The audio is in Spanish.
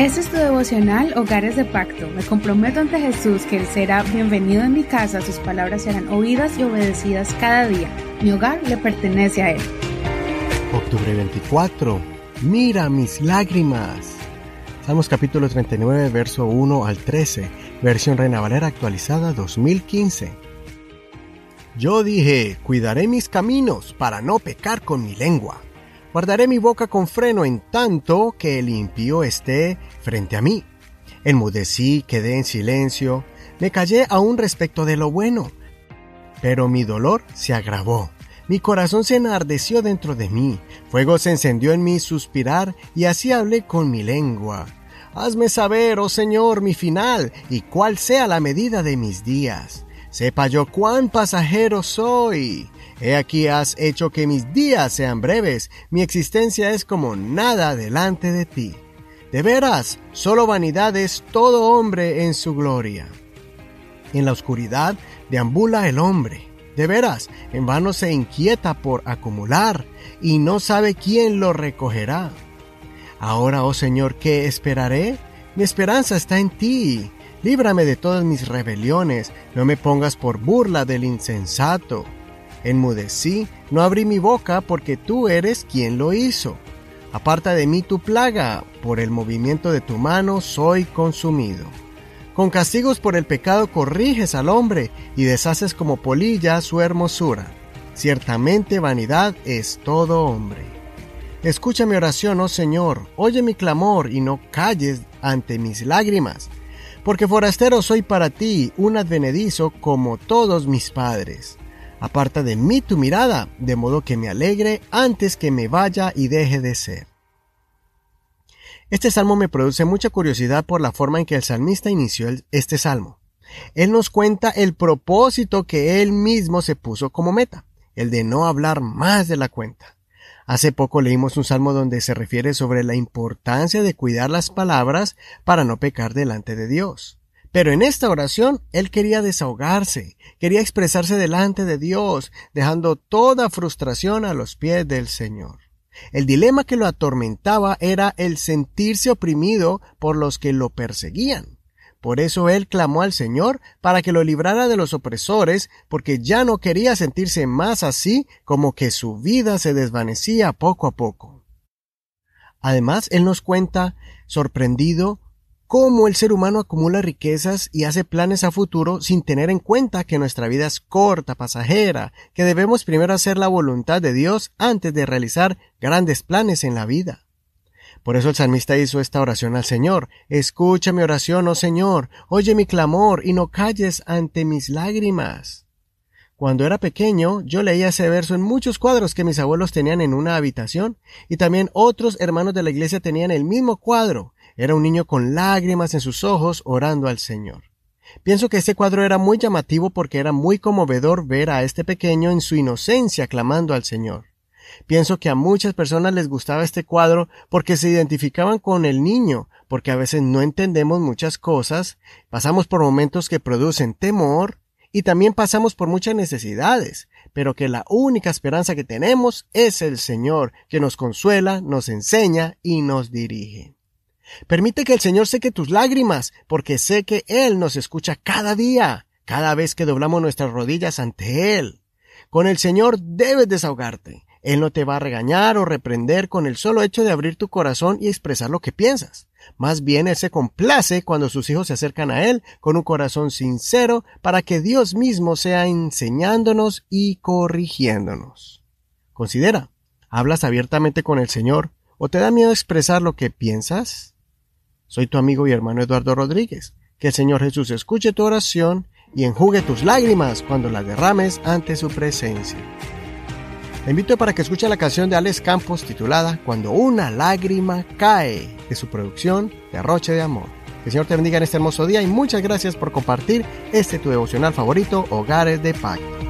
Este es tu devocional Hogares de Pacto. Me comprometo ante Jesús que Él será bienvenido en mi casa, sus palabras serán oídas y obedecidas cada día. Mi hogar le pertenece a Él. Octubre 24. Mira mis lágrimas. Salmos capítulo 39, verso 1 al 13, versión Reina Valera actualizada 2015. Yo dije, cuidaré mis caminos para no pecar con mi lengua. Guardaré mi boca con freno en tanto que el impío esté frente a mí. Enmudecí, quedé en silencio, me callé aún respecto de lo bueno. Pero mi dolor se agravó, mi corazón se enardeció dentro de mí, fuego se encendió en mi suspirar y así hablé con mi lengua. Hazme saber, oh Señor, mi final y cuál sea la medida de mis días. Sepa yo cuán pasajero soy. He aquí has hecho que mis días sean breves, mi existencia es como nada delante de ti. De veras, solo vanidad es todo hombre en su gloria. En la oscuridad deambula el hombre. De veras, en vano se inquieta por acumular y no sabe quién lo recogerá. Ahora, oh Señor, ¿qué esperaré? Mi esperanza está en ti. Líbrame de todas mis rebeliones, no me pongas por burla del insensato. Enmudecí, no abrí mi boca porque tú eres quien lo hizo. Aparta de mí tu plaga, por el movimiento de tu mano soy consumido. Con castigos por el pecado corriges al hombre y deshaces como polilla su hermosura. Ciertamente vanidad es todo hombre. Escucha mi oración, oh Señor, oye mi clamor y no calles ante mis lágrimas, porque forastero soy para ti, un advenedizo como todos mis padres. Aparta de mí tu mirada, de modo que me alegre antes que me vaya y deje de ser. Este salmo me produce mucha curiosidad por la forma en que el salmista inició este salmo. Él nos cuenta el propósito que él mismo se puso como meta, el de no hablar más de la cuenta. Hace poco leímos un salmo donde se refiere sobre la importancia de cuidar las palabras para no pecar delante de Dios. Pero en esta oración él quería desahogarse, quería expresarse delante de Dios, dejando toda frustración a los pies del Señor. El dilema que lo atormentaba era el sentirse oprimido por los que lo perseguían. Por eso él clamó al Señor para que lo librara de los opresores, porque ya no quería sentirse más así como que su vida se desvanecía poco a poco. Además, él nos cuenta, sorprendido, cómo el ser humano acumula riquezas y hace planes a futuro sin tener en cuenta que nuestra vida es corta, pasajera, que debemos primero hacer la voluntad de Dios antes de realizar grandes planes en la vida. Por eso el salmista hizo esta oración al Señor. Escucha mi oración, oh Señor, oye mi clamor y no calles ante mis lágrimas. Cuando era pequeño, yo leía ese verso en muchos cuadros que mis abuelos tenían en una habitación, y también otros hermanos de la iglesia tenían el mismo cuadro, era un niño con lágrimas en sus ojos orando al Señor. Pienso que este cuadro era muy llamativo porque era muy conmovedor ver a este pequeño en su inocencia clamando al Señor. Pienso que a muchas personas les gustaba este cuadro porque se identificaban con el niño, porque a veces no entendemos muchas cosas, pasamos por momentos que producen temor y también pasamos por muchas necesidades, pero que la única esperanza que tenemos es el Señor, que nos consuela, nos enseña y nos dirige. Permite que el Señor seque tus lágrimas, porque sé que Él nos escucha cada día, cada vez que doblamos nuestras rodillas ante Él. Con el Señor debes desahogarte. Él no te va a regañar o reprender con el solo hecho de abrir tu corazón y expresar lo que piensas. Más bien Él se complace cuando sus hijos se acercan a Él con un corazón sincero para que Dios mismo sea enseñándonos y corrigiéndonos. Considera, ¿hablas abiertamente con el Señor o te da miedo expresar lo que piensas? Soy tu amigo y hermano Eduardo Rodríguez. Que el Señor Jesús escuche tu oración y enjugue tus lágrimas cuando las derrames ante su presencia. Te invito para que escuche la canción de Alex Campos titulada Cuando una lágrima cae, de su producción de Arroche de Amor. Que el Señor te bendiga en este hermoso día y muchas gracias por compartir este tu devocional favorito, Hogares de Pacto.